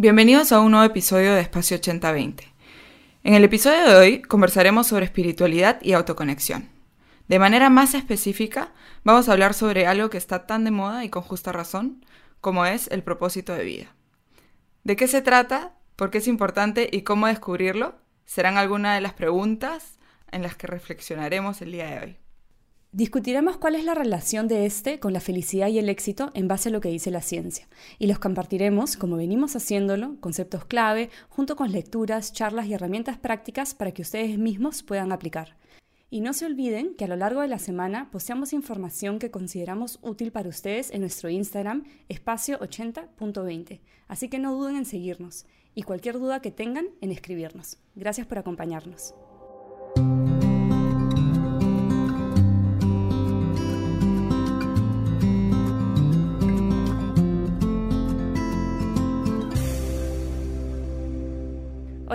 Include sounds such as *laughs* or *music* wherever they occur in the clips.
Bienvenidos a un nuevo episodio de Espacio 8020. En el episodio de hoy conversaremos sobre espiritualidad y autoconexión. De manera más específica, vamos a hablar sobre algo que está tan de moda y con justa razón, como es el propósito de vida. ¿De qué se trata? ¿Por qué es importante? ¿Y cómo descubrirlo? Serán algunas de las preguntas en las que reflexionaremos el día de hoy. Discutiremos cuál es la relación de este con la felicidad y el éxito en base a lo que dice la ciencia, y los compartiremos, como venimos haciéndolo, conceptos clave, junto con lecturas, charlas y herramientas prácticas para que ustedes mismos puedan aplicar. Y no se olviden que a lo largo de la semana posteamos información que consideramos útil para ustedes en nuestro Instagram, espacio80.20, así que no duden en seguirnos, y cualquier duda que tengan en escribirnos. Gracias por acompañarnos.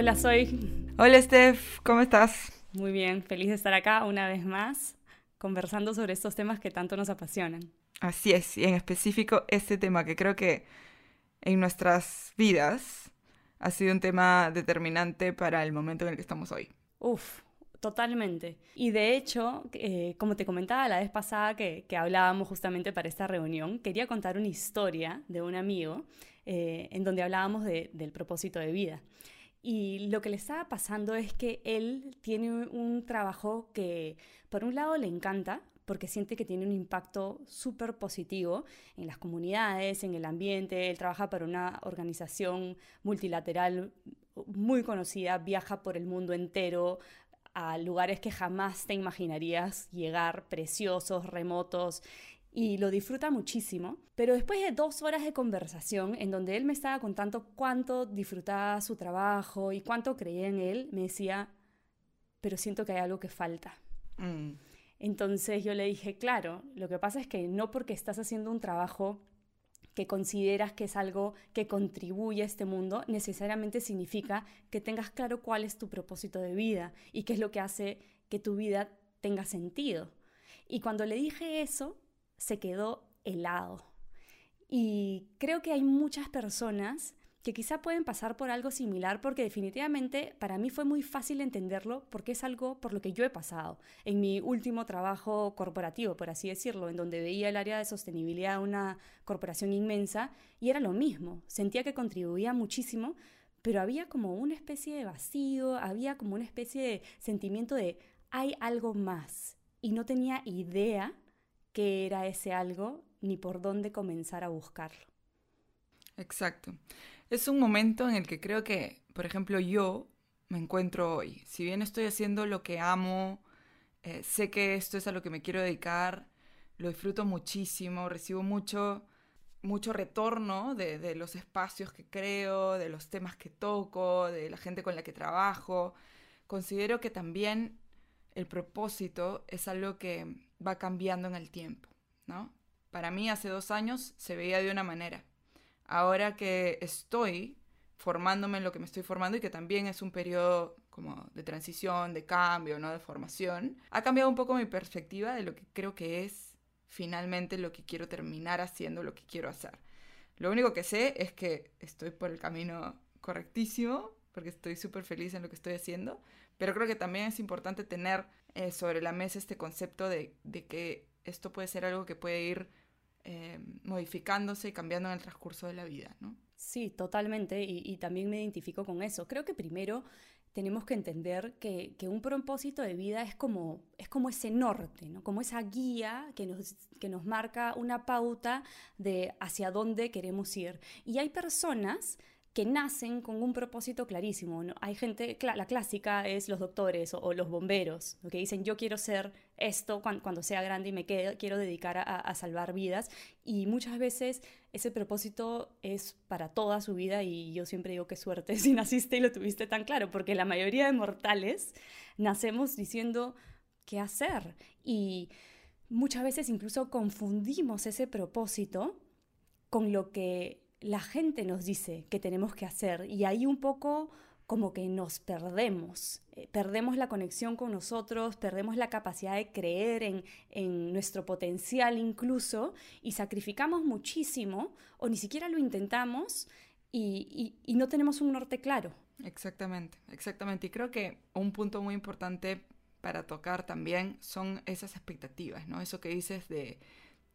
Hola, soy. Hola, Steph, ¿cómo estás? Muy bien, feliz de estar acá una vez más, conversando sobre estos temas que tanto nos apasionan. Así es, y en específico este tema que creo que en nuestras vidas ha sido un tema determinante para el momento en el que estamos hoy. Uf, totalmente. Y de hecho, eh, como te comentaba la vez pasada que, hablábamos justamente para esta reunión, quería contar una historia de un amigo eh, en donde hablábamos del propósito de vida. Y lo que le estaba pasando es que él tiene un trabajo que por un lado le encanta, porque siente que tiene un impacto súper positivo en las comunidades, en el ambiente. Él trabaja para una organización multilateral muy conocida, viaja por el mundo entero a lugares que jamás te imaginarías llegar, preciosos, remotos, y lo disfruta muchísimo. Pero después de dos horas de conversación, en donde él me estaba contando cuánto disfrutaba su trabajo y cuánto creía en él, me decía, pero siento que hay algo que falta. Mm. Entonces yo le dije, claro, lo que pasa es que no porque estás haciendo un trabajo que consideras que es algo que contribuye a este mundo, necesariamente significa que tengas claro cuál es tu propósito de vida y qué es lo que hace que tu vida tenga sentido. Y cuando le dije eso, se quedó helado. Y creo que hay muchas personas que quizá pueden pasar por algo similar porque definitivamente para mí fue muy fácil entenderlo porque es algo por lo que yo he pasado en mi último trabajo corporativo, por así decirlo, en donde veía el área de sostenibilidad de una corporación inmensa y era lo mismo, sentía que contribuía muchísimo, pero había como una especie de vacío, había como una especie de sentimiento de hay algo más y no tenía idea qué era ese algo ni por dónde comenzar a buscarlo. Exacto. Es un momento en el que creo que, por ejemplo, yo me encuentro hoy. Si bien estoy haciendo lo que amo, eh, sé que esto es a lo que me quiero dedicar, lo disfruto muchísimo, recibo mucho, mucho retorno de, de los espacios que creo, de los temas que toco, de la gente con la que trabajo. Considero que también el propósito es algo que va cambiando en el tiempo, ¿no? Para mí hace dos años se veía de una manera. Ahora que estoy formándome en lo que me estoy formando y que también es un periodo como de transición, de cambio, ¿no? De formación, ha cambiado un poco mi perspectiva de lo que creo que es finalmente lo que quiero terminar haciendo, lo que quiero hacer. Lo único que sé es que estoy por el camino correctísimo, porque estoy súper feliz en lo que estoy haciendo, pero creo que también es importante tener eh, sobre la mesa este concepto de, que esto puede ser algo que puede ir eh, modificándose y cambiando en el transcurso de la vida, ¿no? Sí, totalmente, y, también me identifico con eso. Creo que primero tenemos que entender que, un propósito de vida es como, es como ese norte, ¿no? como esa guía que nos, que nos marca una pauta de hacia dónde queremos ir. Y hay personas que nacen con un propósito clarísimo. ¿no? Hay gente, la clásica es los doctores o, los bomberos, que dicen yo quiero ser esto cuando, sea grande y me quiero dedicar a, salvar vidas. Y muchas veces ese propósito es para toda su vida y yo siempre digo qué suerte *laughs* si naciste y lo tuviste tan claro, porque la mayoría de mortales nacemos diciendo qué hacer. Y muchas veces incluso confundimos ese propósito con lo que la gente nos dice que tenemos que hacer y ahí un poco como que nos perdemos, eh, perdemos la conexión con nosotros, perdemos la capacidad de creer en, en, nuestro potencial incluso y sacrificamos muchísimo o ni siquiera lo intentamos y, y, no tenemos un norte claro. Exactamente, exactamente. Y creo que un punto muy importante para tocar también son esas expectativas, ¿no? Eso que dices de,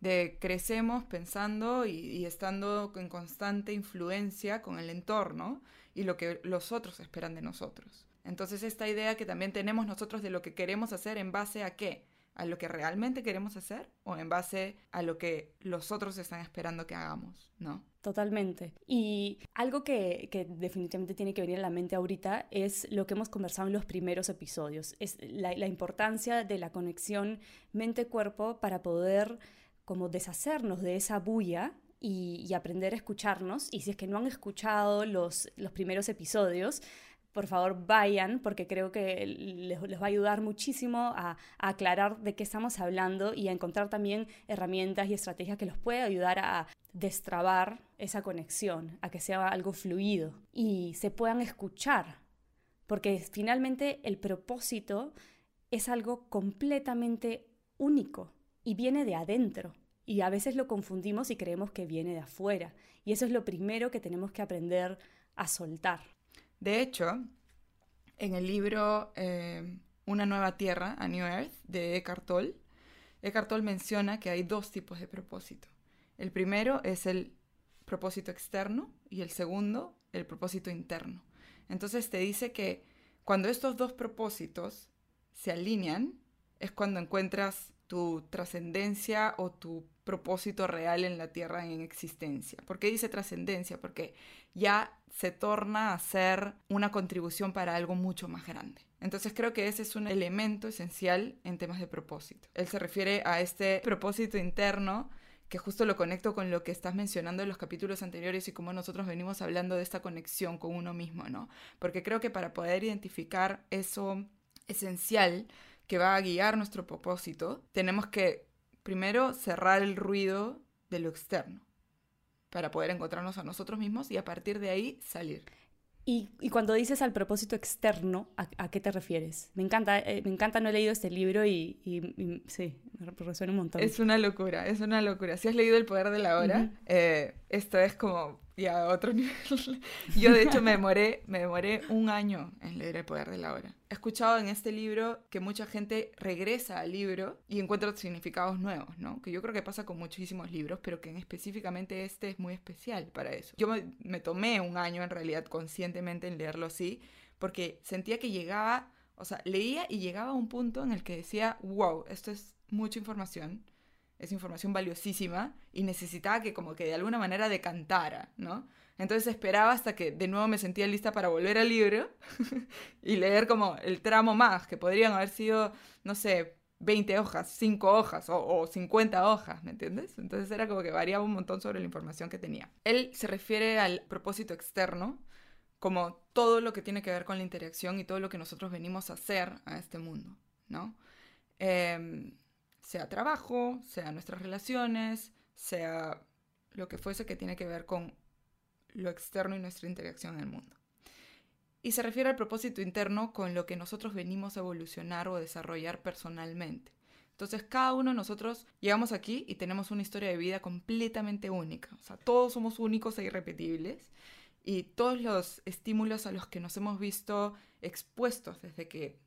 de crecemos pensando y, estando en constante influencia con el entorno y lo que los otros esperan de nosotros. Entonces esta idea que también tenemos nosotros de lo que queremos hacer en base a qué? a lo que realmente queremos hacer o en base a lo que los otros están esperando que hagamos, ¿no? Totalmente. Y algo que, definitivamente tiene que venir a la mente ahorita es lo que hemos conversado en los primeros episodios, es la, importancia de la conexión mente-cuerpo para poder como deshacernos de esa bulla y, y, aprender a escucharnos. Y si es que no han escuchado los, los primeros episodios, por favor vayan porque creo que les, va a ayudar muchísimo a, aclarar de qué estamos hablando y a encontrar también herramientas y estrategias que los puedan ayudar a destrabar esa conexión, a que sea algo fluido y se puedan escuchar, porque finalmente el propósito es algo completamente único y viene de adentro. Y a veces lo confundimos y creemos que viene de afuera. Y eso es lo primero que tenemos que aprender a soltar. De hecho, en el libro eh, Una nueva tierra, A New Earth, de Eckhart Tolle, Eckhart Tolle menciona que hay dos tipos de propósito. El primero es el propósito externo y el segundo, el propósito interno. Entonces te dice que cuando estos dos propósitos se alinean, es cuando encuentras tu trascendencia o tu propósito real en la Tierra en existencia. ¿Por qué dice trascendencia? Porque ya se torna a ser una contribución para algo mucho más grande. Entonces creo que ese es un elemento esencial en temas de propósito. Él se refiere a este propósito interno que justo lo conecto con lo que estás mencionando en los capítulos anteriores y cómo nosotros venimos hablando de esta conexión con uno mismo, ¿no? Porque creo que para poder identificar eso esencial que va a guiar nuestro propósito, tenemos que primero cerrar el ruido de lo externo para poder encontrarnos a nosotros mismos y a partir de ahí salir. Y, cuando dices al propósito externo, ¿a, qué te refieres? Me encanta, eh, me encanta, no he leído este libro y, y, sí, me resuena un montón. Es una locura, es una locura. Si has leído El Poder de la Hora, eh, esto es como y a otro *laughs* nivel. Yo de hecho me demoré, me demoré un año en leer El Poder de la Hora. He escuchado en este libro que mucha gente regresa al libro y encuentra significados nuevos, ¿no? Que yo creo que pasa con muchísimos libros, pero que en específicamente este es muy especial para eso. Yo me, me tomé un año en realidad conscientemente en leerlo así, porque sentía que llegaba, o sea, leía y llegaba a un punto en el que decía, wow, esto es mucha información es información valiosísima y necesitaba que como que de alguna manera decantara, ¿no? Entonces esperaba hasta que de nuevo me sentía lista para volver al libro *laughs* y leer como el tramo más, que podrían haber sido, no sé, 20 hojas, 5 hojas o, o 50 hojas, ¿me entiendes? Entonces era como que variaba un montón sobre la información que tenía. Él se refiere al propósito externo como todo lo que tiene que ver con la interacción y todo lo que nosotros venimos a hacer a este mundo, ¿no? Eh, sea trabajo, sea nuestras relaciones, sea lo que fuese que tiene que ver con lo externo y nuestra interacción en el mundo. Y se refiere al propósito interno con lo que nosotros venimos a evolucionar o desarrollar personalmente. Entonces cada uno de nosotros llegamos aquí y tenemos una historia de vida completamente única. O sea, todos somos únicos e irrepetibles y todos los estímulos a los que nos hemos visto expuestos desde que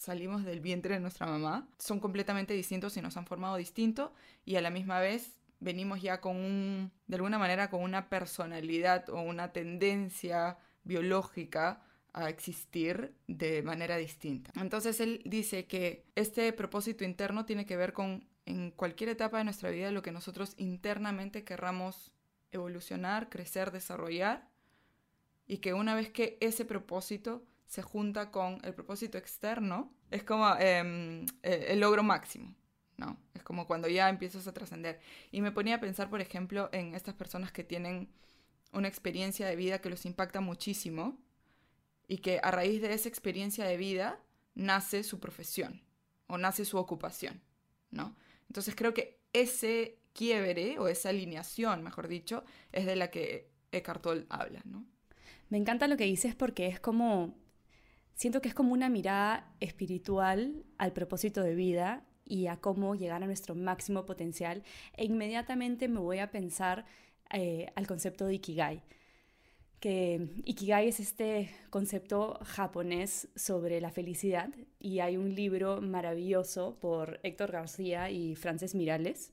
salimos del vientre de nuestra mamá son completamente distintos y nos han formado distinto y a la misma vez venimos ya con un, de alguna manera, con una personalidad o una tendencia biológica a existir de manera distinta. Entonces él dice que este propósito interno tiene que ver con en cualquier etapa de nuestra vida lo que nosotros internamente querramos evolucionar, crecer, desarrollar y que una vez que ese propósito se junta con el propósito externo, es como em, eh, el logro máximo, ¿no? Es como cuando ya empiezas a trascender. Y me ponía a pensar, por ejemplo, en estas personas que tienen una experiencia de vida que los impacta muchísimo y que a raíz de esa experiencia de vida nace su profesión o nace su ocupación, ¿no? Entonces creo que ese quiebre o esa alineación, mejor dicho, es de la que Eckhart Tolle habla, ¿no? Me encanta lo que dices porque es como siento que es como una mirada espiritual al propósito de vida y a cómo llegar a nuestro máximo potencial e inmediatamente me voy a pensar eh, al concepto de Ikigai, que Ikigai es este concepto japonés sobre la felicidad y hay un libro maravilloso por Héctor García y Frances Mirales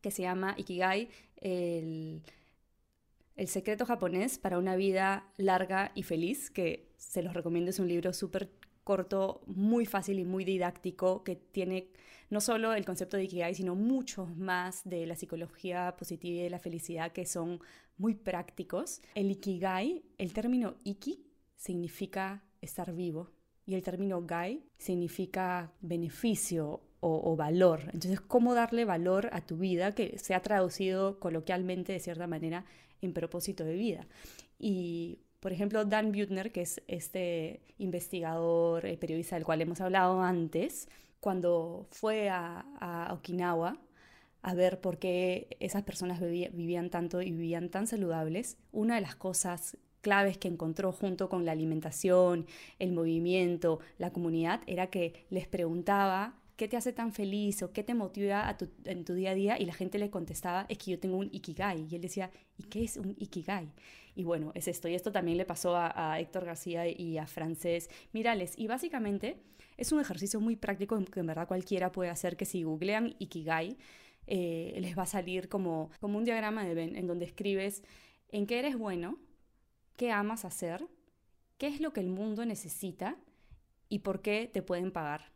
que se llama Ikigai, el, el secreto japonés para una vida larga y feliz, que se los recomiendo, es un libro súper corto, muy fácil y muy didáctico, que tiene no solo el concepto de Ikigai, sino muchos más de la psicología positiva y de la felicidad que son muy prácticos. El Ikigai, el término Iki significa estar vivo y el término Gai significa beneficio o, valor. Entonces, ¿cómo darle valor a tu vida que se ha traducido coloquialmente de cierta manera en propósito de vida? Y por ejemplo, Dan Buettner, que es este investigador, eh, periodista del cual hemos hablado antes, cuando fue a, Okinawa a ver por qué esas personas vivían tanto y vivían tan saludables, una de las cosas claves que encontró junto con la alimentación, el movimiento, la comunidad, era que les preguntaba ¿qué te hace tan feliz o qué te motiva en tu día a día? Y la gente le contestaba, es que yo tengo un ikigai. Y él decía, ¿y qué es un ikigai? Y bueno, es esto. Y esto también le pasó a, Héctor García y a Francés Mirales. Y básicamente es un ejercicio muy práctico que en verdad cualquiera puede hacer, que si googlean ikigai, eh, les va a salir como, como un diagrama de Ben, en donde escribes en qué eres bueno, qué amas hacer, qué es lo que el mundo necesita y por qué te pueden pagar.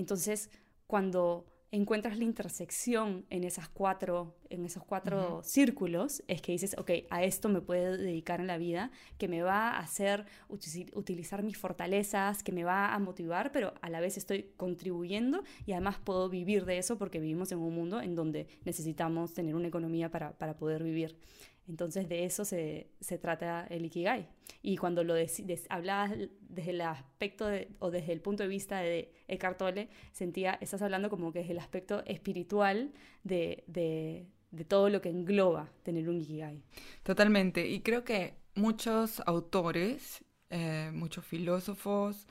Entonces, cuando encuentras la intersección en, esas cuatro, en esos cuatro círculos, es que dices, ok, a esto me puedo dedicar en la vida, que me va a hacer utilizar mis fortalezas, que me va a motivar, pero a la vez estoy contribuyendo y además puedo vivir de eso porque vivimos en un mundo en donde necesitamos tener una economía para, para poder vivir. Entonces de eso se, trata el Ikigai. Y cuando lo hablabas desde el aspecto o desde el punto de vista de Eckhart Tolle, sentía, estás hablando como que desde el aspecto espiritual de, de, de todo lo que engloba tener un Ikigai. Totalmente. Y creo que muchos autores, eh, muchos filósofos,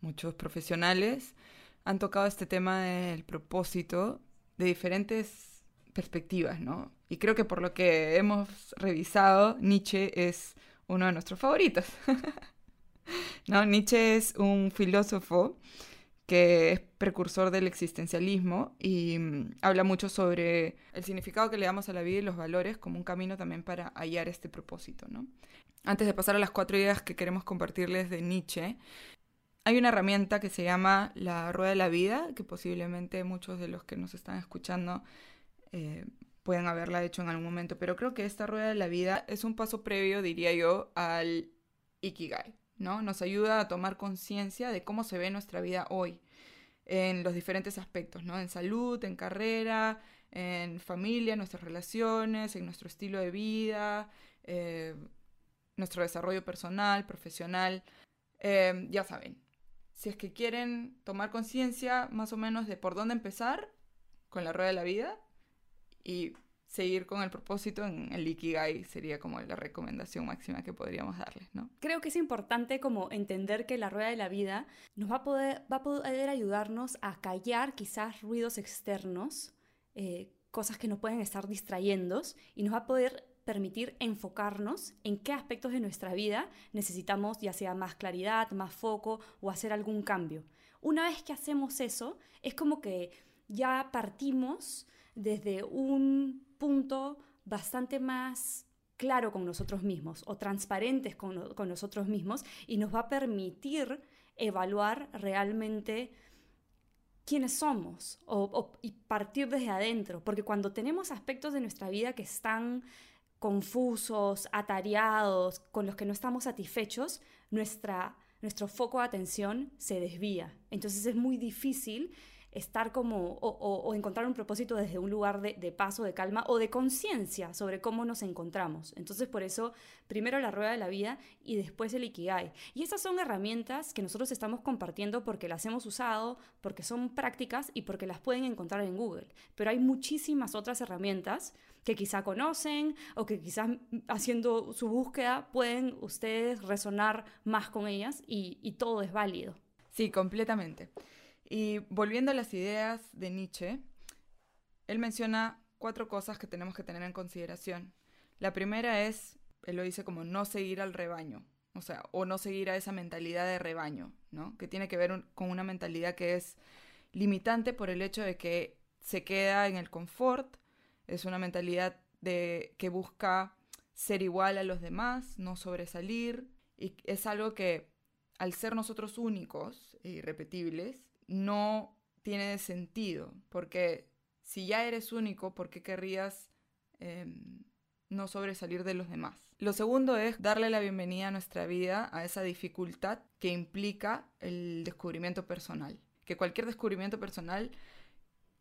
muchos profesionales han tocado este tema del propósito de diferentes perspectivas, ¿no? Y creo que por lo que hemos revisado, Nietzsche es uno de nuestros favoritos. *laughs* ¿No? Nietzsche es un filósofo que es precursor del existencialismo y mm, habla mucho sobre el significado que le damos a la vida y los valores como un camino también para hallar este propósito, ¿no? Antes de pasar a las cuatro ideas que queremos compartirles de Nietzsche, hay una herramienta que se llama la rueda de la vida, que posiblemente muchos de los que nos están escuchando eh, pueden haberla hecho en algún momento, pero creo que esta rueda de la vida es un paso previo, diría yo, al Ikigai, ¿no? Nos ayuda a tomar conciencia de cómo se ve nuestra vida hoy en los diferentes aspectos, ¿no? En salud, en carrera, en familia, nuestras relaciones, en nuestro estilo de vida, eh, nuestro desarrollo personal, profesional. Eh, ya saben, si es que quieren tomar conciencia más o menos de por dónde empezar con la rueda de la vida, y seguir con el propósito en el Ikigai sería como la recomendación máxima que podríamos darles, ¿no? Creo que es importante como entender que la rueda de la vida nos va a poder, va a poder ayudarnos a callar quizás ruidos externos, eh, cosas que nos pueden estar distrayendo y nos va a poder permitir enfocarnos en qué aspectos de nuestra vida necesitamos ya sea más claridad, más foco o hacer algún cambio. Una vez que hacemos eso, es como que ya partimos desde un punto bastante más claro con nosotros mismos o transparentes con, nosotros mismos y nos va a permitir evaluar realmente quiénes somos y partir desde adentro, porque cuando tenemos aspectos de nuestra vida que están confusos, atareados, con los que no estamos satisfechos, nuestra, nuestro foco de atención se desvía. Entonces es muy difícil estar como o, encontrar un propósito desde un lugar de, de paso, de calma o de conciencia sobre cómo nos encontramos. Entonces por eso primero la rueda de la vida y después el Ikigai. Y estas son herramientas que nosotros estamos compartiendo porque las hemos usado, porque son prácticas y porque las pueden encontrar en Google. Pero hay muchísimas otras herramientas que quizá conocen o que quizás haciendo su búsqueda pueden ustedes resonar más con ellas y, y todo es válido. Sí, completamente. Y volviendo a las ideas de Nietzsche, él menciona cuatro cosas que tenemos que tener en consideración. La primera es él lo dice como no seguir al rebaño, o sea, o no seguir a esa mentalidad de rebaño, ¿no? Que tiene que ver con una mentalidad que es limitante por el hecho de que se queda en el confort, es una mentalidad de que busca ser igual a los demás, no sobresalir, y es algo que al ser nosotros únicos e irrepetibles, no tiene sentido, porque si ya eres único, ¿por qué querrías em, no sobresalir de los demás? Lo segundo es darle la bienvenida a nuestra vida a esa dificultad que implica el descubrimiento personal. Que cualquier descubrimiento personal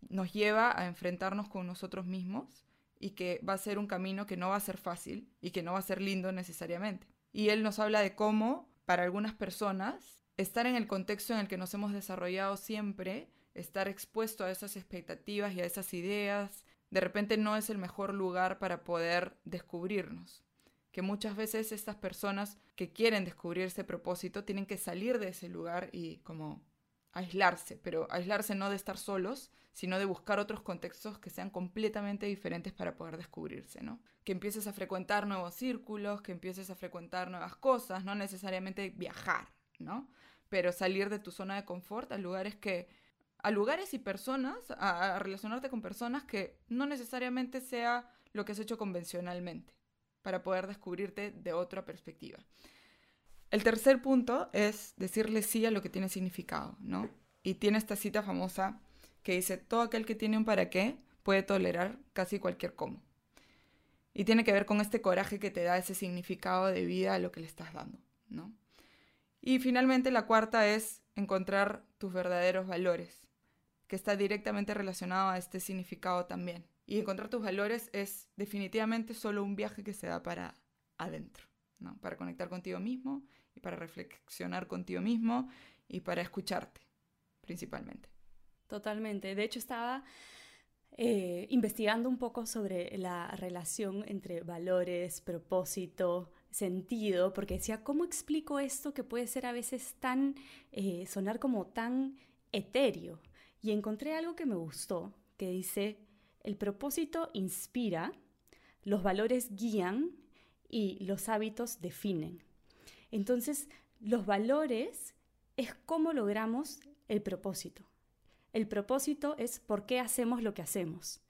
nos lleva a enfrentarnos con nosotros mismos y que va a ser un camino que no va a ser fácil y que no va a ser lindo necesariamente. Y él nos habla de cómo, para algunas personas, estar en el contexto en el que nos hemos desarrollado siempre, estar expuesto a esas expectativas y a esas ideas, de repente no es el mejor lugar para poder descubrirnos. Que muchas veces estas personas que quieren descubrir ese propósito tienen que salir de ese lugar y como aislarse, pero aislarse no de estar solos, sino de buscar otros contextos que sean completamente diferentes para poder descubrirse, ¿no? Que empieces a frecuentar nuevos círculos, que empieces a frecuentar nuevas cosas, no necesariamente viajar, ¿no? Pero salir de tu zona de confort a lugares que a lugares y personas, a, relacionarte con personas que no necesariamente sea lo que has hecho convencionalmente, para poder descubrirte de otra perspectiva. El tercer punto es decirle sí a lo que tiene significado, ¿no? Y tiene esta cita famosa que dice, todo aquel que tiene un para qué puede tolerar casi cualquier cómo. Y tiene que ver con este coraje que te da ese significado de vida a lo que le estás dando, ¿no? Y finalmente la cuarta es encontrar tus verdaderos valores, que está directamente relacionado a este significado también. Y encontrar tus valores es definitivamente solo un viaje que se da para adentro, ¿no? Para conectar contigo mismo y para reflexionar contigo mismo y para escucharte, principalmente. Totalmente. De hecho, estaba eh, investigando un poco sobre la relación entre valores, propósito, sentido, porque decía, ¿cómo explico esto que puede ser a veces tan, eh, sonar como tan etéreo? Y encontré algo que me gustó, que dice, el propósito inspira, los valores guían y los hábitos definen. Entonces, los valores es cómo logramos el propósito. El propósito es por qué hacemos lo que hacemos.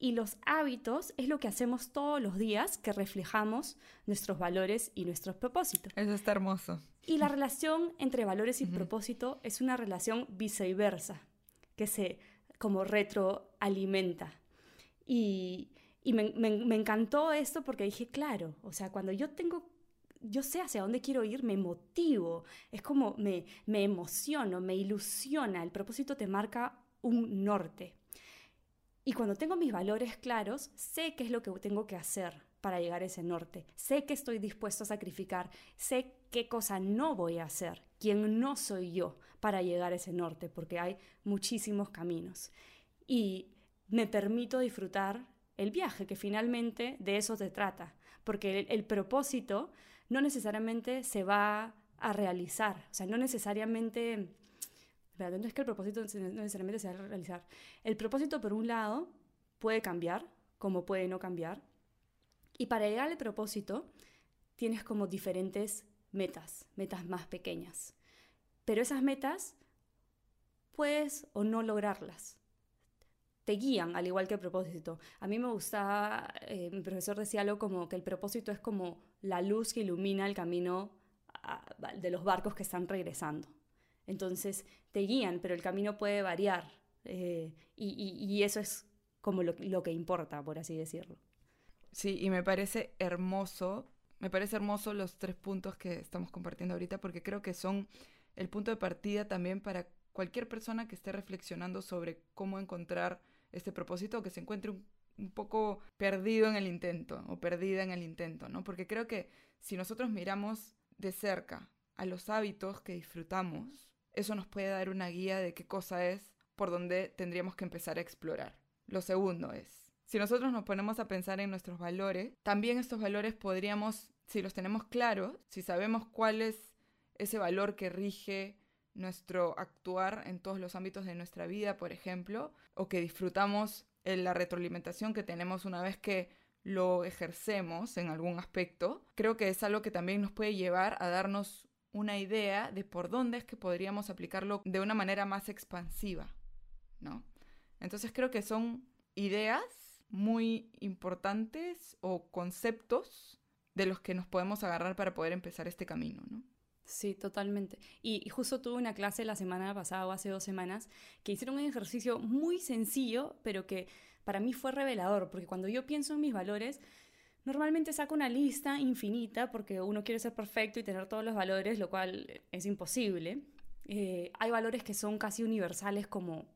Y los hábitos es lo que hacemos todos los días que reflejamos nuestros valores y nuestros propósitos. Eso está hermoso. Y la relación entre valores y propósito es una relación viceversa, que se como retroalimenta. Y, y me, me encantó esto porque dije, claro, o sea, cuando yo tengo yo sé hacia dónde quiero ir, me motivo, es como me, me emociono, me ilusiona, el propósito te marca un norte. Y cuando tengo mis valores claros, sé qué es lo que tengo que hacer para llegar a ese norte, sé que estoy dispuesto a sacrificar, sé qué cosa no voy a hacer, quién no soy yo para llegar a ese norte, porque hay muchísimos caminos. Y me permito disfrutar el viaje, que finalmente de eso se trata, porque el propósito no necesariamente se va a realizar. O sea, no necesariamente... no es que el propósito no necesariamente se va a realizar. El propósito, por un lado, puede cambiar, como puede no cambiar. Y para llegar al propósito, tienes como diferentes metas, metas más pequeñas. Pero esas metas puedes o no lograrlas. Te guían, al igual que el propósito. A mí me gustaba, eh, mi profesor decía algo como que el propósito es como la luz que ilumina el camino de los barcos que están regresando. Entonces te guían, pero el camino puede variar eh, y, eso es como lo, lo, que importa, por así decirlo. Sí, y me parece hermoso, me parece hermoso los tres puntos que estamos compartiendo ahorita porque creo que son el punto de partida también para cualquier persona que esté reflexionando sobre cómo encontrar este propósito o que se encuentre un un poco perdido en el intento o perdida en el intento, ¿no? Porque creo que si nosotros miramos de cerca a los hábitos que disfrutamos, eso nos puede dar una guía de qué cosa es por donde tendríamos que empezar a explorar. Lo segundo es, si nosotros nos ponemos a pensar en nuestros valores, también estos valores podríamos, si los tenemos claros, si sabemos cuál es ese valor que rige nuestro actuar en todos los ámbitos de nuestra vida, por ejemplo, o que disfrutamos la retroalimentación que tenemos una vez que lo ejercemos en algún aspecto, creo que es algo que también nos puede llevar a darnos una idea de por dónde es que podríamos aplicarlo de una manera más expansiva, ¿no? Entonces creo que son ideas muy importantes o conceptos de los que nos podemos agarrar para poder empezar este camino, ¿no? Sí, totalmente. Y, justo tuve una clase la semana pasada o hace dos semanas que hicieron un ejercicio muy sencillo, pero que para mí fue revelador, porque cuando yo pienso en mis valores, normalmente saco una lista infinita porque uno quiere ser perfecto y tener todos los valores, lo cual es imposible. Eh, hay valores que son casi universales como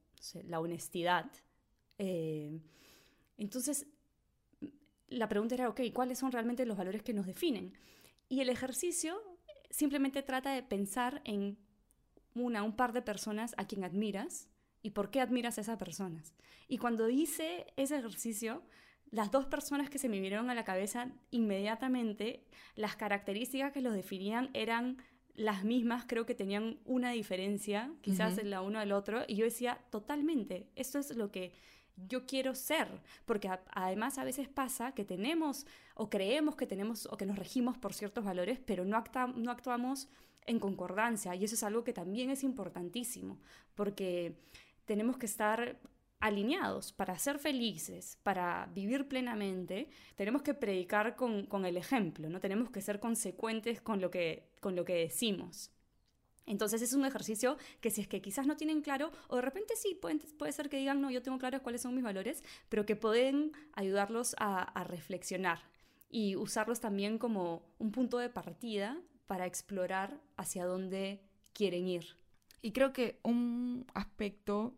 la honestidad. Eh, entonces, la pregunta era, ok, ¿cuáles son realmente los valores que nos definen? Y el ejercicio simplemente trata de pensar en una, un par de personas a quien admiras y por qué admiras a esas personas. Y cuando hice ese ejercicio, las dos personas que se me vinieron a la cabeza inmediatamente, las características que los definían eran las mismas, creo que tenían una diferencia, quizás en la uno al otro, y yo decía, totalmente, esto es lo que yo quiero ser, porque además a veces pasa que tenemos o creemos que tenemos o que nos regimos por ciertos valores, pero no, no actuamos en concordancia y eso es algo que también es importantísimo, porque tenemos que estar alineados para ser felices, para vivir plenamente, tenemos que predicar con, con, el ejemplo, ¿no? Tenemos que ser consecuentes con lo que, con lo que decimos. Entonces es un ejercicio que si es que quizás no tienen claro, o de repente sí, puede ser que digan, no, yo tengo claro cuáles son mis valores, pero que pueden ayudarlos a, reflexionar y usarlos también como un punto de partida para explorar hacia dónde quieren ir. Y creo que un aspecto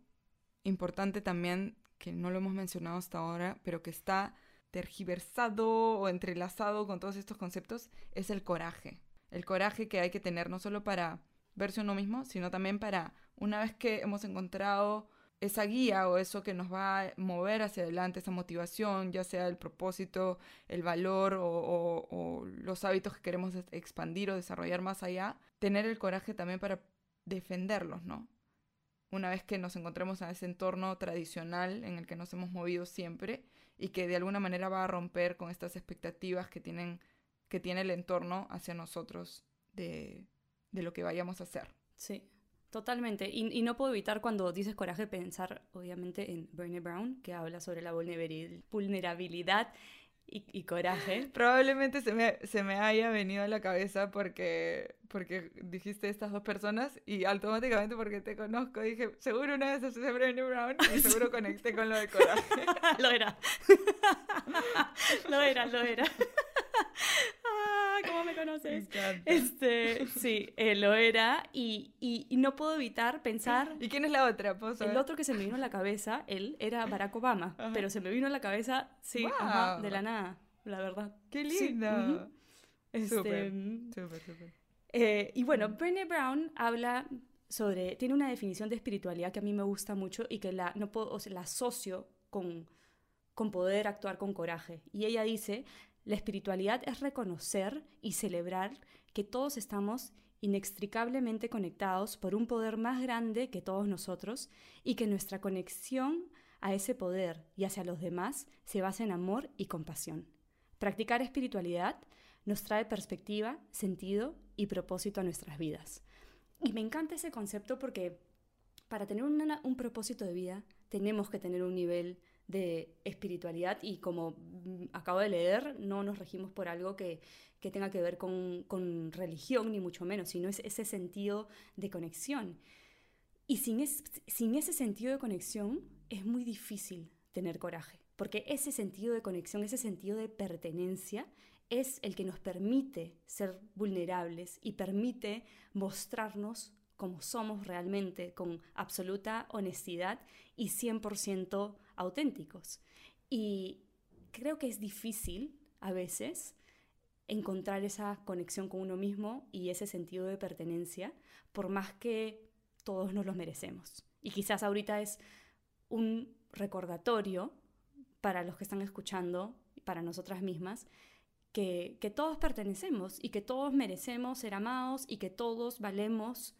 importante también, que no lo hemos mencionado hasta ahora, pero que está tergiversado o entrelazado con todos estos conceptos, es el coraje. El coraje que hay que tener no solo para verse uno mismo, sino también para, una vez que hemos encontrado esa guía o eso que nos va a mover hacia adelante, esa motivación, ya sea el propósito, el valor o, los hábitos que queremos expandir o desarrollar más allá, tener el coraje también para defenderlos, ¿no? Una vez que nos encontremos en ese entorno tradicional en el que nos hemos movido siempre y que de alguna manera va a romper con estas expectativas que, tienen, que tiene el entorno hacia nosotros de, de lo que vayamos a hacer. Sí, totalmente. Y, no puedo evitar cuando dices coraje pensar, obviamente, en Bernie Brown, que habla sobre la vulnerabilidad y, coraje. Probablemente se me, se me, haya venido a la cabeza porque, porque dijiste estas dos personas y automáticamente porque te conozco dije, seguro una vez haces Bernie Brown y *laughs* seguro conecté con lo de coraje. *laughs* *laughs* lo era. lo era, lo era. *laughs* ¿cómo me conoces? Este, sí, lo era. Y, y, no puedo evitar pensar. ¿Y quién es la otra? El otro que se me vino a la cabeza, él era *laughs* Barack Obama. Pero se me vino a la cabeza, sí, de la nada, la verdad. ¡Qué lindo! Este, súper, súper, eh, y bueno, Brené Brown habla sobre. Tiene una definición de espiritualidad que a mí me gusta mucho y que la, no puedo, o sea, la asocio con, con poder actuar con coraje. Y ella dice la espiritualidad es reconocer y celebrar que todos estamos inextricablemente conectados por un poder más grande que todos nosotros y que nuestra conexión a ese poder y hacia los demás se basa en amor y compasión. Practicar espiritualidad nos trae perspectiva, sentido y propósito a nuestras vidas. Y me encanta ese concepto porque para tener un propósito de vida tenemos que tener un nivel de espiritualidad y como mm, acabo de leer, no nos regimos por algo que, tenga que ver con, religión, ni mucho menos, sino es ese sentido de conexión. Y sin, sin ese sentido de conexión es muy difícil tener coraje, porque ese sentido de conexión, ese sentido de pertenencia es el que nos permite ser vulnerables y permite mostrarnos como somos realmente, con absoluta honestidad y 100% auténticos. Y creo que es difícil a veces encontrar esa conexión con uno mismo y ese sentido de pertenencia, por más que todos nos los merecemos. Y quizás ahorita es un recordatorio para los que están escuchando, para nosotras mismas, que, que todos pertenecemos y que todos merecemos ser amados y que todos valemos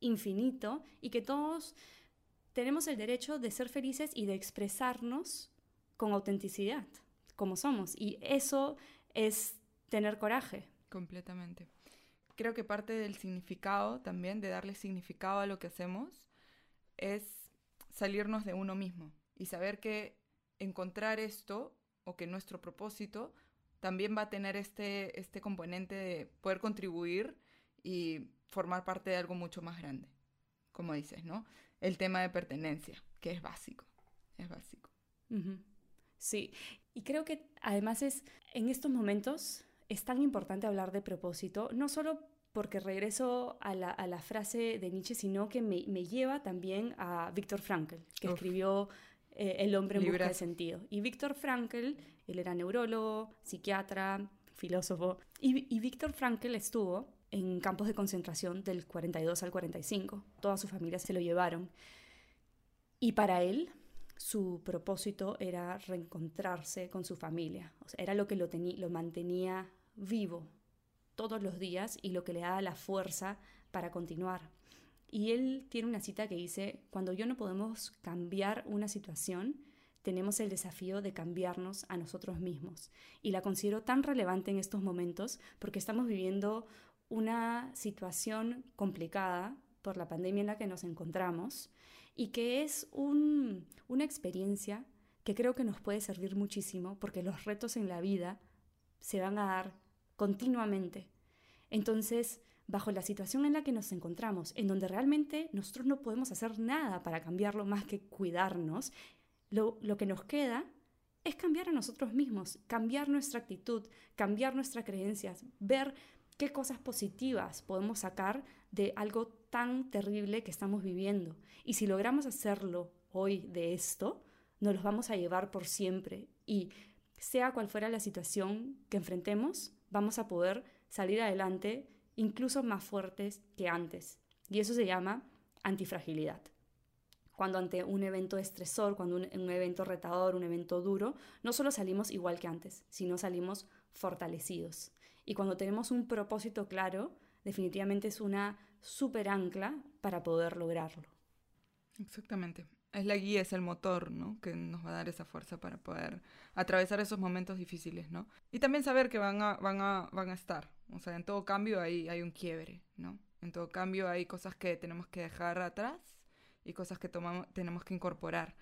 infinito y que todos tenemos el derecho de ser felices y de expresarnos con autenticidad, como somos. Y eso es tener coraje. Completamente. Creo que parte del significado también, de darle significado a lo que hacemos, es salirnos de uno mismo y saber que encontrar esto o que nuestro propósito también va a tener este, este componente de poder contribuir y formar parte de algo mucho más grande, como dices, ¿no? El tema de pertenencia, que es básico, es básico. Sí, y creo que además es, en estos momentos es tan importante hablar de propósito, no solo porque regreso a la, a la frase de Nietzsche, sino que me, me lleva también a Víctor Frankl, que escribió eh, El hombre en busca de sentido. Y Víctor Frankl, él era neurólogo, psiquiatra, filósofo, y, y Víctor Frankl estuvo en campos de concentración del 42 al 45. Toda su familia se lo llevaron. Y para él, su propósito era reencontrarse con su familia. Era lo que lo, lo mantenía vivo todos los días y lo que le daba la fuerza para continuar. Y él tiene una cita que dice, cuando yo no podemos cambiar una situación, tenemos el desafío de cambiarnos a nosotros mismos. Y la considero tan relevante en estos momentos porque estamos viviendo una situación complicada por la pandemia en la que nos encontramos y que es una experiencia que creo que nos puede servir muchísimo porque los retos en la vida se van a dar continuamente. Entonces, bajo la situación en la que nos encontramos, en donde realmente nosotros no podemos hacer nada para cambiarlo más que cuidarnos, lo, lo que nos queda es cambiar a nosotros mismos, cambiar nuestra actitud, cambiar nuestras creencias, ver qué cosas positivas podemos sacar de algo tan terrible que estamos viviendo. Y si logramos hacerlo hoy de esto, nos los vamos a llevar por siempre. Y sea cual fuera la situación que enfrentemos, vamos a poder salir adelante incluso más fuertes que antes. Y eso se llama antifragilidad. Cuando ante un evento estresor, cuando un, un, evento retador, un evento duro, no solo salimos igual que antes, sino salimos fortalecidos. Y cuando tenemos un propósito claro, definitivamente es una super ancla para poder lograrlo. Exactamente. Es la guía, es el motor, ¿no? Que nos va a dar esa fuerza para poder atravesar esos momentos difíciles, ¿no? Y también saber que van a, van a, van a estar. O sea, en todo cambio hay, hay un quiebre, ¿no? En todo cambio hay cosas que tenemos que dejar atrás y cosas que tomamos, tenemos que incorporar.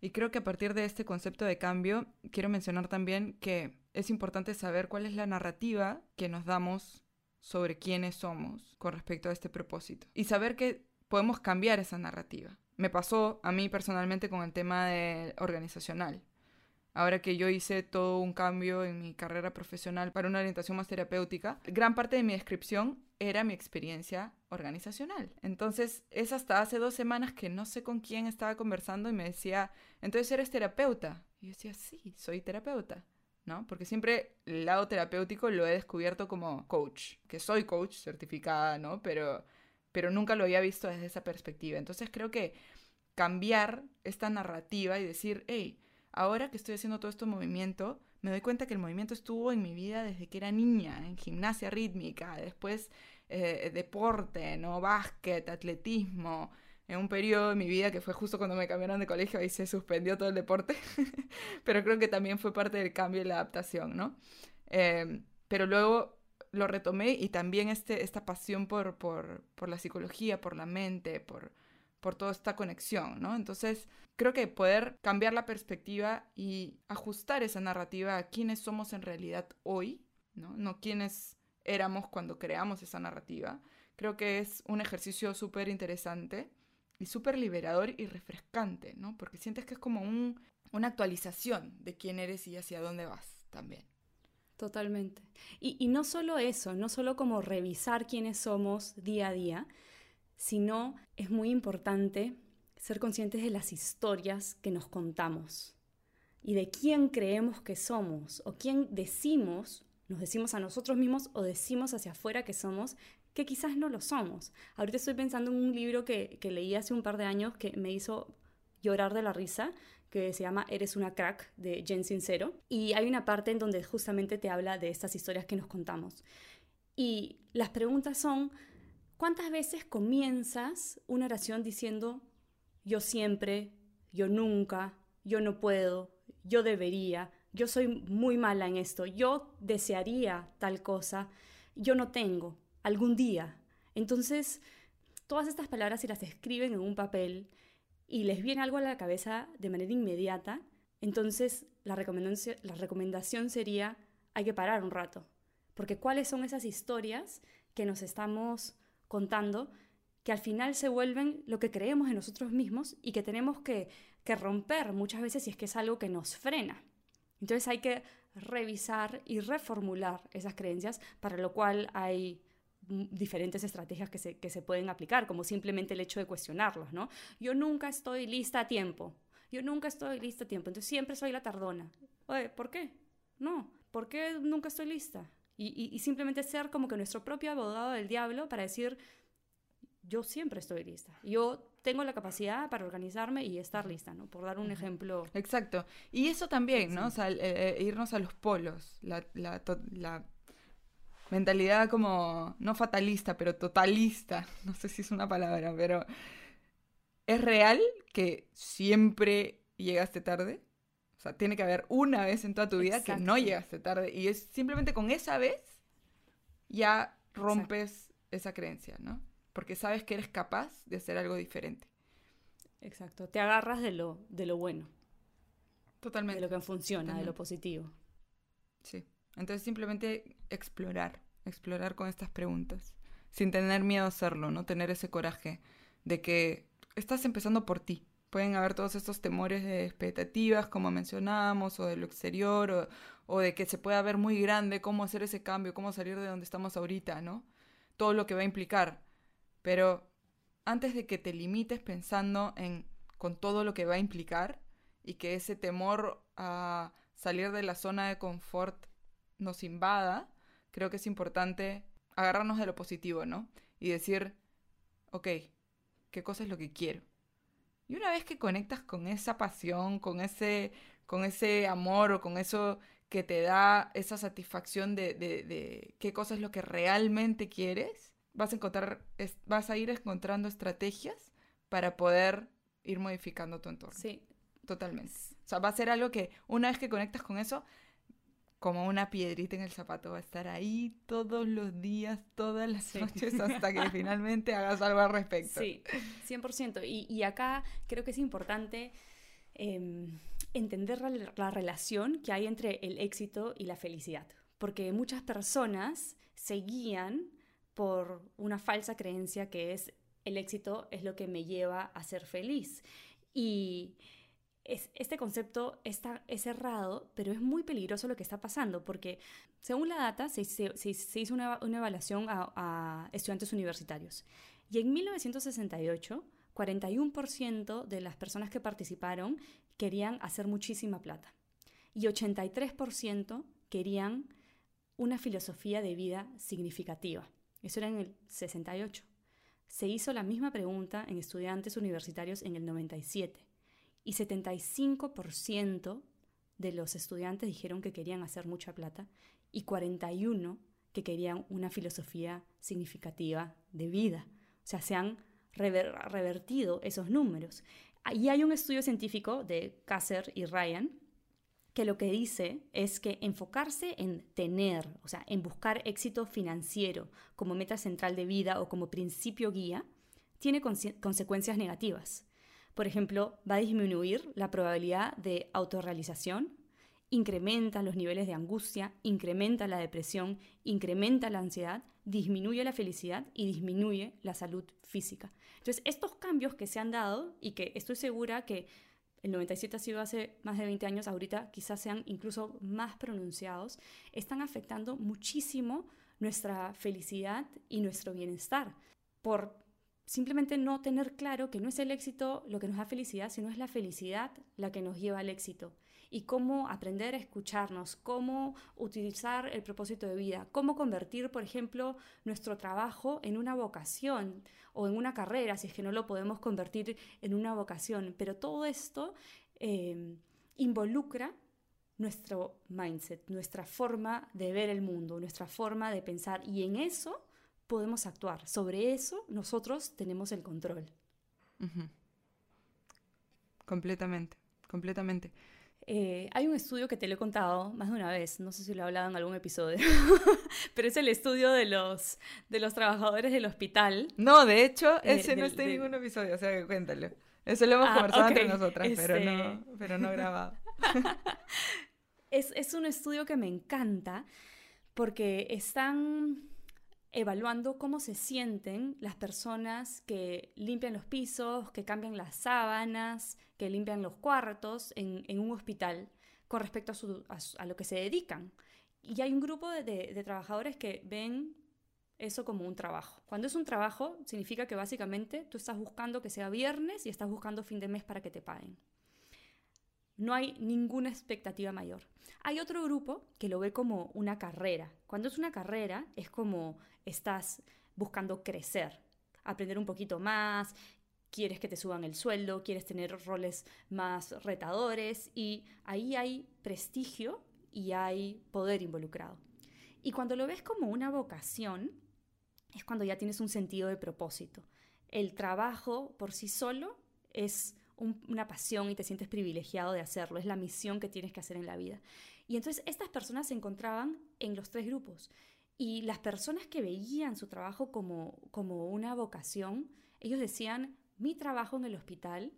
Y creo que a partir de este concepto de cambio, quiero mencionar también que es importante saber cuál es la narrativa que nos damos sobre quiénes somos con respecto a este propósito. Y saber que podemos cambiar esa narrativa. Me pasó a mí personalmente con el tema organizacional. Ahora que yo hice todo un cambio en mi carrera profesional para una orientación más terapéutica, gran parte de mi descripción era mi experiencia organizacional. Entonces, es hasta hace dos semanas que no sé con quién estaba conversando y me decía, entonces eres terapeuta. Y yo decía, sí, soy terapeuta. ¿no? Porque siempre el lado terapéutico lo he descubierto como coach, que soy coach certificada, ¿no? Pero, pero nunca lo había visto desde esa perspectiva. Entonces creo que cambiar esta narrativa y decir, hey, ahora que estoy haciendo todo este movimiento, me doy cuenta que el movimiento estuvo en mi vida desde que era niña, en gimnasia rítmica, después eh, deporte, ¿no? Básquet, atletismo, en un periodo de mi vida que fue justo cuando me cambiaron de colegio y se suspendió todo el deporte, *laughs* pero creo que también fue parte del cambio y la adaptación, ¿no? Em, pero luego lo retomé y también este, esta pasión por, por, por la psicología, por la mente, por, por toda esta conexión, ¿no? Entonces, creo que poder cambiar la perspectiva y ajustar esa narrativa a quiénes somos en realidad hoy, ¿no? No quiénes éramos cuando creamos esa narrativa. Creo que es un ejercicio súper interesante y súper liberador y refrescante, ¿no? Porque sientes que es como un, una actualización de quién eres y hacia dónde vas también. Totalmente. Y, y no solo eso, no solo como revisar quiénes somos día a día, sino es muy importante ser conscientes de las historias que nos contamos y de quién creemos que somos o quién decimos, nos decimos a nosotros mismos o decimos hacia afuera que somos, que quizás no lo somos. Ahorita estoy pensando en un libro que, que leí hace un par de años que me hizo llorar de la risa, que se llama Eres una crack de Jen Sincero. Y hay una parte en donde justamente te habla de estas historias que nos contamos. Y las preguntas son, ¿Cuántas veces comienzas una oración diciendo yo siempre, yo nunca, yo no puedo, yo debería, yo soy muy mala en esto, yo desearía tal cosa, yo no tengo, algún día. Entonces, todas estas palabras si las escriben en un papel y les viene algo a la cabeza de manera inmediata, entonces la recomendación, la recomendación sería, hay que parar un rato, porque cuáles son esas historias que nos estamos contando que al final se vuelven lo que creemos en nosotros mismos y que tenemos que, que romper muchas veces si es que es algo que nos frena. Entonces hay que revisar y reformular esas creencias, para lo cual hay diferentes estrategias que se, que se pueden aplicar, como simplemente el hecho de cuestionarlos, ¿no? Yo nunca estoy lista a tiempo, yo nunca estoy lista a tiempo, entonces siempre soy la tardona. Oye, ¿por qué? No, ¿por qué nunca estoy lista? Y, y, simplemente ser como que nuestro propio abogado del diablo para decir, yo siempre estoy lista, yo tengo la capacidad para organizarme y estar lista, ¿no? Por dar un ejemplo. Exacto. Y eso también, ¿no? O sea, eh, eh, irnos a los polos, la, la, la mentalidad como, no fatalista, pero totalista, *laughs* no sé si es una palabra, pero ¿es real que siempre llegaste tarde? Sea, tiene que haber una vez en toda tu vida que no llegaste tarde y es simplemente con esa vez ya rompes esa creencia, ¿no? Porque sabes que eres capaz de hacer algo diferente. Exacto, te agarras de lo, de lo bueno. Totalmente. De lo que funciona, de lo positivo. Sí. Entonces simplemente explorar, explorar con estas preguntas, sin tener miedo a hacerlo, no tener ese coraje de que estás empezando por ti. Pueden haber todos estos temores de expectativas, como mencionábamos, o de lo exterior, o, de que se pueda ver muy grande cómo hacer ese cambio, cómo salir de donde estamos ahorita, ¿no? Todo lo que va a implicar. Pero antes de que te limites pensando en con todo lo que va a implicar y que ese temor a salir de la zona de confort nos invada, creo que es importante agarrarnos de lo positivo, ¿no? Y decir, ok, ¿qué cosa es lo que quiero? Y una vez que conectas con esa pasión, con ese, con ese amor o con eso que te da esa satisfacción de, de, qué cosa es lo que realmente quieres, vas a encontrar, vas a ir encontrando estrategias para poder ir modificando tu entorno. Sí. Totalmente. O sea, va a ser algo que una vez que conectas con eso, como una piedrita en el zapato, va a estar ahí todos los días, todas las noches, hasta que *laughs* finalmente hagas algo al respecto. Sí, 100%. Y, y acá creo que es importante em, entender la, relación que hay entre el éxito y la felicidad, porque muchas personas se guían por una falsa creencia que es el éxito es lo que me lleva a ser feliz. Y este concepto está, es errado, pero es muy peligroso lo que está pasando, porque según la data se, hizo una, evaluación a, a, estudiantes universitarios. Y en 1968, 41% de las personas que participaron querían hacer muchísima plata. Y 83% querían una filosofía de vida significativa. Eso era en el 68. Se hizo la misma pregunta en estudiantes universitarios en el 97 y 75% de los estudiantes dijeron que querían hacer mucha plata y 41 que querían una filosofía significativa de vida. O sea, se han revertido esos números. Y hay un estudio científico de Kasser y Ryan que lo que dice es que enfocarse en tener, o sea, en buscar éxito financiero como meta central de vida o como principio guía, tiene consecuencias negativas. Por ejemplo, va a disminuir la probabilidad de autorrealización, incrementa los niveles de angustia, incrementa la depresión, incrementa la ansiedad, disminuye la felicidad y disminuye la salud física. Entonces, estos cambios que se han dado y que estoy segura que el 97 ha sido hace más de 20 años, ahorita quizás sean incluso más pronunciados, están afectando muchísimo nuestra felicidad y nuestro bienestar por simplemente no tener claro que no es el éxito lo que nos da felicidad, sino es la felicidad la que nos lleva al éxito. Y cómo aprender a escucharnos, cómo utilizar el propósito de vida, cómo convertir, por ejemplo, nuestro trabajo en una vocación o en una carrera, si es que no lo podemos convertir en una vocación. Pero todo esto eh, involucra nuestro mindset, nuestra forma de ver el mundo, nuestra forma de pensar. Y en eso podemos actuar. Sobre eso nosotros tenemos el control. Completamente, completamente. Eh, hay un estudio que te lo he contado más de una vez, no sé si lo he hablado en algún episodio, *laughs* pero es el estudio de los, de los trabajadores del hospital. No, de hecho, ese no está en ningún episodio, o sea que cuéntalo. Eso lo hemos ah, conversado entre nosotras, pero, no, este pero no grabado. *laughs* es, es un estudio que me encanta porque están evaluando cómo se sienten las personas que limpian los pisos, que cambian las sábanas, que limpian los cuartos en, un hospital con respecto a, lo que se dedican. Y hay un grupo de, trabajadores que ven eso como un trabajo. Cuando es un trabajo, significa que básicamente tú estás buscando que sea viernes y estás buscando fin de mes para que te paguen. No hay ninguna expectativa mayor. Hay otro grupo que lo ve como una carrera. Cuando es una carrera, es como estás buscando crecer, aprender un poquito más, quieres que te suban el sueldo, quieres tener roles más retadores y ahí hay prestigio y hay poder involucrado. Y cuando lo ves como una vocación, es cuando ya tienes un sentido de propósito. El trabajo por sí solo es una pasión y te sientes privilegiado de hacerlo, es la misión que tienes que hacer en la vida. Y entonces estas personas se encontraban en los tres grupos. Y las personas que veían su trabajo como, como una vocación, ellos decían, mi trabajo en el hospital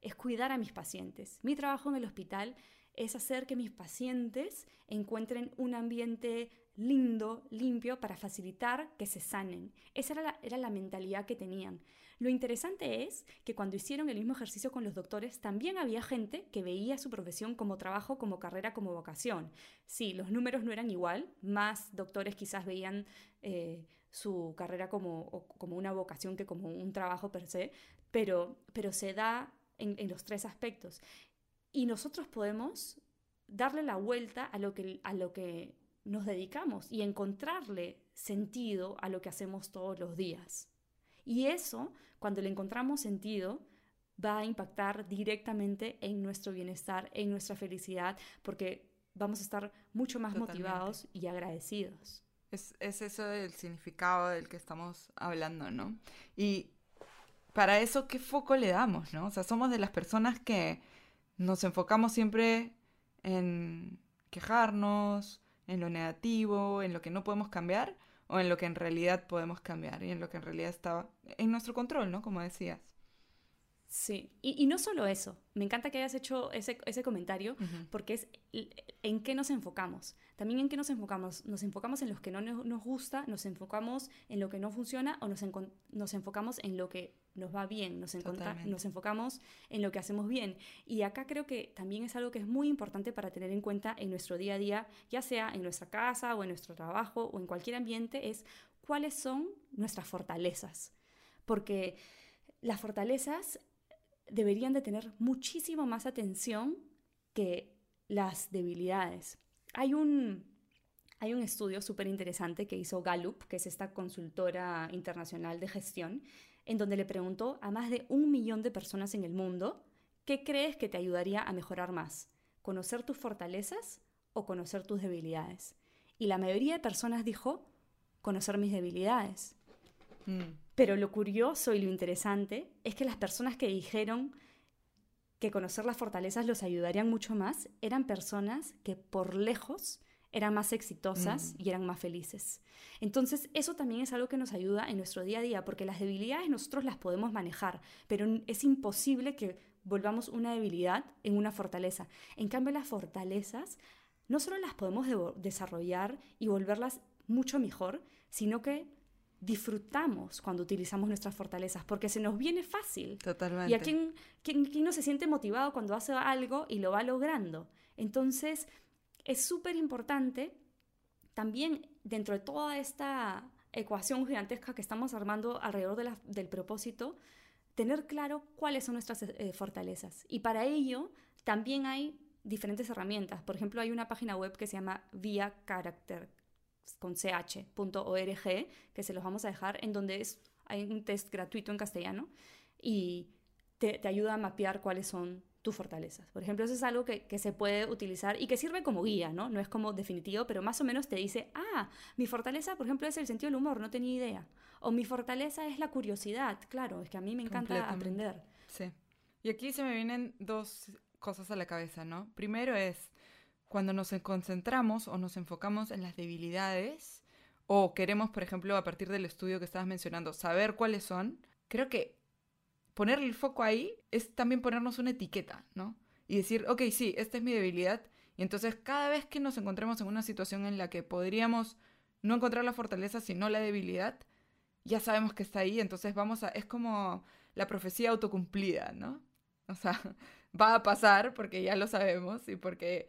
es cuidar a mis pacientes. Mi trabajo en el hospital es hacer que mis pacientes encuentren un ambiente lindo, limpio, para facilitar que se sanen. Esa era era la mentalidad que tenían. Lo interesante es que cuando hicieron el mismo ejercicio con los doctores, también había gente que veía su profesión como trabajo, como carrera, como vocación. Sí, los números no eran igual, más doctores quizás veían eh, su carrera como, como una vocación que como un trabajo per se, pero, pero se da en, en los tres aspectos. Y nosotros podemos darle la vuelta a lo que, a lo que nos dedicamos y encontrarle sentido a lo que hacemos todos los días. Y eso, cuando le encontramos sentido, va a impactar directamente en nuestro bienestar, en nuestra felicidad, porque vamos a estar mucho más motivados y agradecidos. Es, es eso el significado del que estamos hablando, ¿no? Y para eso, ¿qué foco le damos, no? O sea, somos de las personas que nos enfocamos siempre en quejarnos, en lo negativo, en lo que no podemos cambiar, o en lo que en realidad podemos cambiar y en lo que en realidad estaba en nuestro control, ¿no? Como decías. Sí, y, no solo eso, me encanta que hayas hecho ese, ese comentario porque es en qué nos enfocamos. También en qué nos enfocamos. Nos enfocamos en los que no nos gusta, nos enfocamos en lo que no funciona o nos, nos enfocamos en lo que nos va bien, nos, nos enfocamos en lo que hacemos bien. Y acá creo que también es algo que es muy importante para tener en cuenta en nuestro día a día, ya sea en nuestra casa o en nuestro trabajo o en cualquier ambiente, es cuáles son nuestras fortalezas. Porque las fortalezas deberían de tener muchísimo más atención que las debilidades. Hay un, hay un estudio súper interesante que hizo Gallup, que es esta consultora internacional de gestión, en donde le preguntó a más de un millón de personas en el mundo, ¿qué crees que te ayudaría a mejorar más? ¿Conocer tus fortalezas o conocer tus debilidades? Y la mayoría de personas dijo, conocer mis debilidades. Mm. Pero lo curioso y lo interesante es que las personas que dijeron que conocer las fortalezas los ayudarían mucho más eran personas que por lejos eran más exitosas mm. y eran más felices. Entonces, eso también es algo que nos ayuda en nuestro día a día, porque las debilidades nosotros las podemos manejar, pero es imposible que volvamos una debilidad en una fortaleza. En cambio, las fortalezas no solo las podemos desarrollar y volverlas mucho mejor, sino que disfrutamos cuando utilizamos nuestras fortalezas, porque se nos viene fácil. Totalmente. ¿Y a quién, quién, quién no se siente motivado cuando hace algo y lo va logrando? Entonces, es súper importante también dentro de toda esta ecuación gigantesca que estamos armando alrededor del propósito, tener claro cuáles son nuestras eh, fortalezas. Y para ello también hay diferentes herramientas. Por ejemplo, hay una página web que se llama Via Character, con ch.org, que se los vamos a dejar, en donde es, hay un test gratuito en castellano y te, te ayuda a mapear cuáles son tus fortalezas. Por ejemplo, eso es algo que, que, se puede utilizar y que sirve como guía, ¿no? No es como definitivo, pero más o menos te dice, ah, mi fortaleza, por ejemplo, es el sentido del humor, no tenía idea. O mi fortaleza es la curiosidad, claro, es que a mí me encanta aprender. Sí. Y aquí se me vienen dos cosas a la cabeza, ¿no? Primero es cuando nos concentramos o nos enfocamos en las debilidades o queremos, por ejemplo, a partir del estudio que estabas mencionando, saber cuáles son, creo que ponerle el foco ahí es también ponernos una etiqueta, ¿no? Y decir, ok, sí, esta es mi debilidad. Y entonces cada vez que nos encontremos en una situación en la que podríamos no encontrar la fortaleza, sino la debilidad, ya sabemos que está ahí, entonces vamos a, es como la profecía autocumplida, ¿no? O sea, *laughs* va a pasar porque ya lo sabemos y porque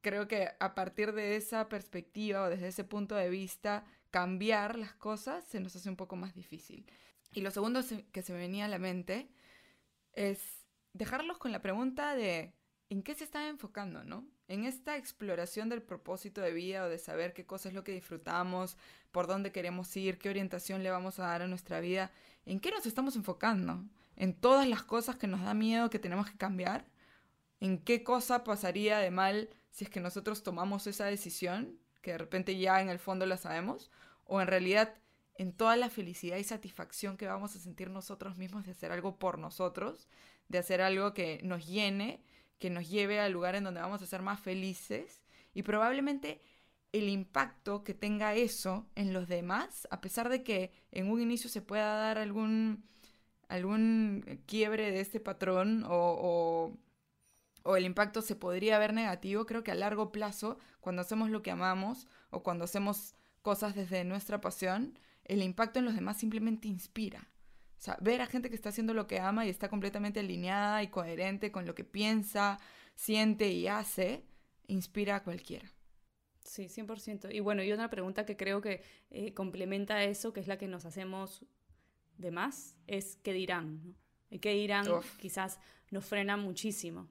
creo que a partir de esa perspectiva o desde ese punto de vista, cambiar las cosas se nos hace un poco más difícil. Y lo segundo que se me venía a la mente es dejarlos con la pregunta de ¿en qué se están enfocando, no? En esta exploración del propósito de vida o de saber qué cosa es lo que disfrutamos, por dónde queremos ir, qué orientación le vamos a dar a nuestra vida, ¿en qué nos estamos enfocando? ¿En todas las cosas que nos da miedo que tenemos que cambiar? ¿En qué cosa pasaría de mal si es que nosotros tomamos esa decisión, que de repente ya en el fondo la sabemos? ¿O en realidad en toda la felicidad y satisfacción que vamos a sentir nosotros mismos de hacer algo por nosotros, de hacer algo que nos llene que nos lleve al lugar en donde vamos a ser más felices y probablemente el impacto que tenga eso en los demás, a pesar de que en un inicio se pueda dar algún, algún quiebre de este patrón o, o, el impacto se podría ver negativo, creo que a largo plazo, cuando hacemos lo que amamos o cuando hacemos cosas desde nuestra pasión, el impacto en los demás simplemente inspira. O sea, ver a gente que está haciendo lo que ama y está completamente alineada y coherente con lo que piensa, siente y hace, inspira a cualquiera. Sí, 100%. Y bueno, y una pregunta que creo que eh, complementa eso, que es la que nos hacemos de más, es qué dirán. qué dirán quizás nos frena muchísimo.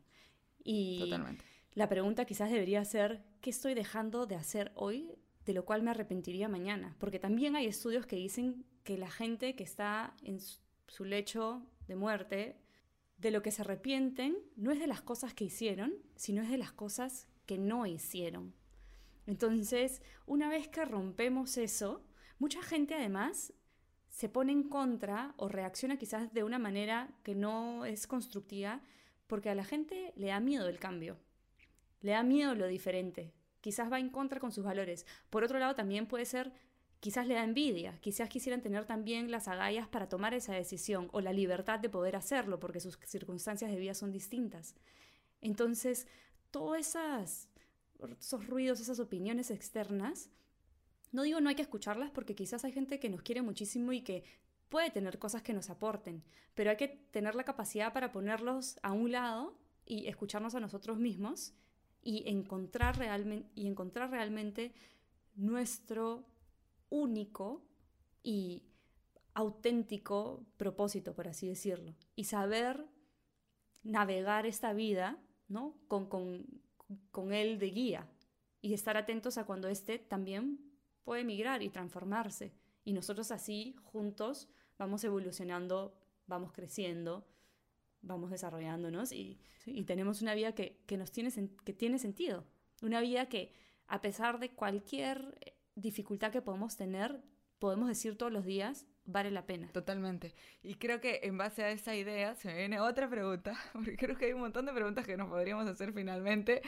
Y Totalmente. la pregunta quizás debería ser, ¿qué estoy dejando de hacer hoy de lo cual me arrepentiría mañana? Porque también hay estudios que dicen que la gente que está en su lecho de muerte, de lo que se arrepienten no es de las cosas que hicieron, sino es de las cosas que no hicieron. Entonces, una vez que rompemos eso, mucha gente además se pone en contra o reacciona quizás de una manera que no es constructiva, porque a la gente le da miedo el cambio, le da miedo lo diferente, quizás va en contra con sus valores. Por otro lado, también puede ser quizás le da envidia, quizás quisieran tener también las agallas para tomar esa decisión o la libertad de poder hacerlo porque sus circunstancias de vida son distintas. Entonces, todos esos ruidos, esas opiniones externas, no digo no hay que escucharlas porque quizás hay gente que nos quiere muchísimo y que puede tener cosas que nos aporten, pero hay que tener la capacidad para ponerlos a un lado y escucharnos a nosotros mismos y encontrar, realmente, y encontrar realmente nuestro único y auténtico propósito, por así decirlo, y saber navegar esta vida ¿no? con, con, con él de guía y estar atentos a cuando éste también puede migrar y transformarse. Y nosotros así, juntos, vamos evolucionando, vamos creciendo, vamos desarrollándonos y, y tenemos una vida que, que nos tiene, que tiene sentido. Una vida que, a pesar de cualquier dificultad que podemos tener, podemos decir todos los días, vale la pena. Totalmente. Y creo que en base a esa idea se me viene otra pregunta, *laughs* porque creo que hay un montón de preguntas que nos podríamos hacer finalmente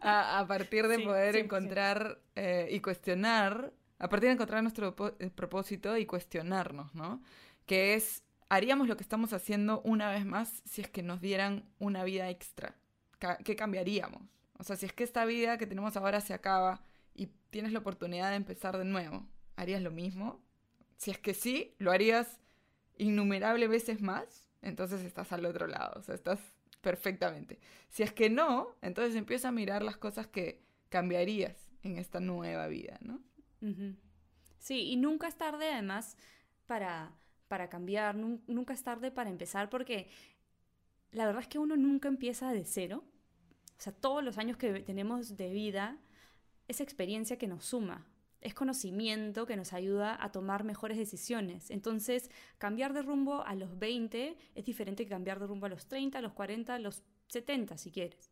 a, partir de poder encontrar eh, y cuestionar, a partir de encontrar nuestro eh, propósito y cuestionarnos, ¿no? Que es, ¿haríamos lo que estamos haciendo una vez más si es que nos dieran una vida extra? ¿Qué cambiaríamos? O sea, si es que esta vida que tenemos ahora se acaba y tienes la oportunidad de empezar de nuevo, ¿harías lo mismo? Si es que sí, lo harías innumerables veces más, entonces estás al otro lado, o sea, estás perfectamente. Si es que no, entonces empieza a mirar las cosas que cambiarías en esta nueva vida, ¿no? Sí, y nunca es tarde además para, para cambiar, nunca es tarde para empezar, porque la verdad es que uno nunca empieza de cero. O sea, todos los años que tenemos de vida es experiencia que nos suma, es conocimiento que nos ayuda a tomar mejores decisiones. Entonces, cambiar de rumbo a los 20 es diferente que cambiar de rumbo a los 30, a los 40, a los 70, si quieres.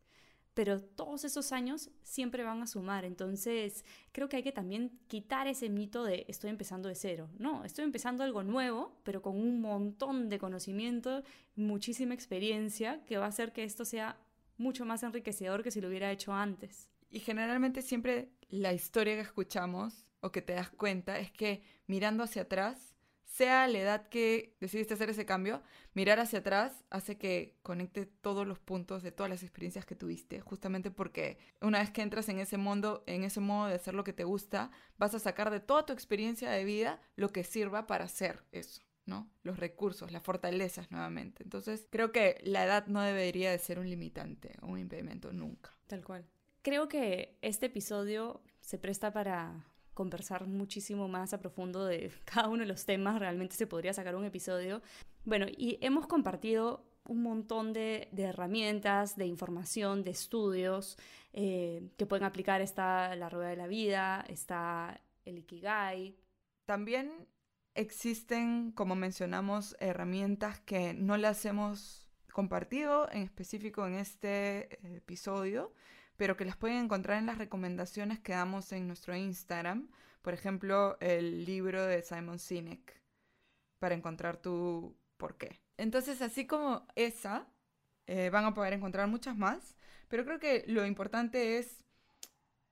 Pero todos esos años siempre van a sumar. Entonces, creo que hay que también quitar ese mito de estoy empezando de cero. No, estoy empezando algo nuevo, pero con un montón de conocimiento, muchísima experiencia, que va a hacer que esto sea mucho más enriquecedor que si lo hubiera hecho antes. Y generalmente siempre la historia que escuchamos o que te das cuenta es que mirando hacia atrás, sea la edad que decidiste hacer ese cambio, mirar hacia atrás hace que conecte todos los puntos de todas las experiencias que tuviste, justamente porque una vez que entras en ese mundo, en ese modo de hacer lo que te gusta, vas a sacar de toda tu experiencia de vida lo que sirva para hacer eso. ¿no? Los recursos, las fortalezas nuevamente. Entonces, creo que la edad no debería de ser un limitante o un impedimento nunca. Tal cual. Creo que este episodio se presta para conversar muchísimo más a profundo de *laughs* cada uno de los temas. Realmente se podría sacar un episodio. Bueno, y hemos compartido un montón de, herramientas, de información, de estudios eh, que pueden aplicar. Está la rueda de la vida, está el Ikigai. También existen, como mencionamos, herramientas que no las hemos compartido en específico en este eh, episodio, pero que las pueden encontrar en las recomendaciones que damos en nuestro Instagram. Por ejemplo, el libro de Simon Sinek, para encontrar tu por qué. Entonces, así como esa, eh, van a poder encontrar muchas más, pero creo que lo importante es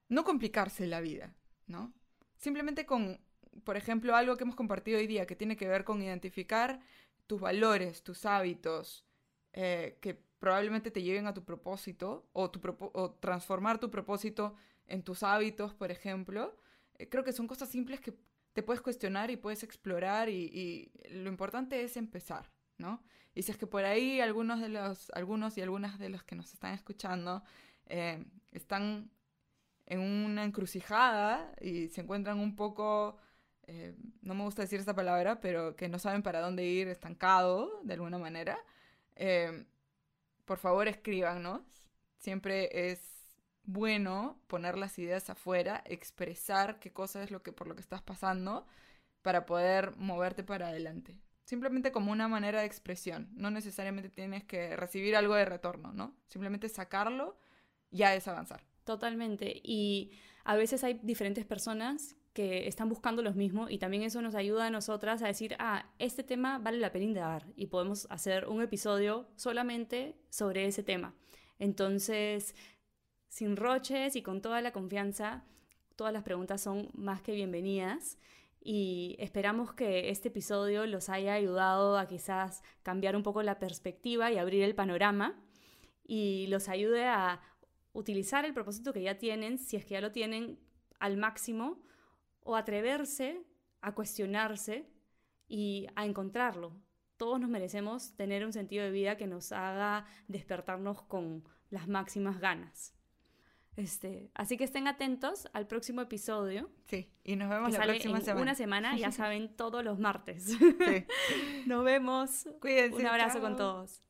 no complicarse la vida, ¿no? Simplemente con por ejemplo, algo que hemos compartido hoy día que tiene que ver con identificar tus valores, tus hábitos, eh, que probablemente te lleven a tu propósito o, transformar tu propósito en tus hábitos, por ejemplo. Eh, creo que son cosas simples que te puedes cuestionar y puedes explorar y, lo importante es empezar, ¿no? Y si es que por ahí algunos de los, algunos y algunas de los que nos están escuchando eh, están en una encrucijada y se encuentran un poco eh, no me gusta decir esta palabra, pero que no saben para dónde ir estancado de alguna manera, por favor escríbanos. Siempre es bueno poner las ideas afuera, expresar qué cosa es lo que por lo que estás pasando para poder moverte para adelante. Simplemente como una manera de expresión. No necesariamente tienes que recibir algo de retorno, ¿no? Simplemente sacarlo ya es avanzar. Totalmente. Y a veces hay diferentes personas que están buscando los mismos y también eso nos ayuda a nosotras a decir, ah, este tema vale la pena indagar y podemos hacer un episodio solamente sobre ese tema. Entonces, sin roches y con toda la confianza, todas las preguntas son más que bienvenidas y esperamos que este episodio los haya ayudado a quizás cambiar un poco la perspectiva y abrir el panorama y los ayude a utilizar el propósito que ya tienen, si es que ya lo tienen al máximo, o atreverse a cuestionarse y a encontrarlo. Todos nos merecemos tener un sentido de vida que nos haga despertarnos con las máximas ganas. Este, así que estén atentos al próximo episodio. Sí, y nos vemos la próxima semana. Una semana, ya *laughs* saben, todos los martes. *laughs* nos vemos. Cuídense. Un abrazo con todos.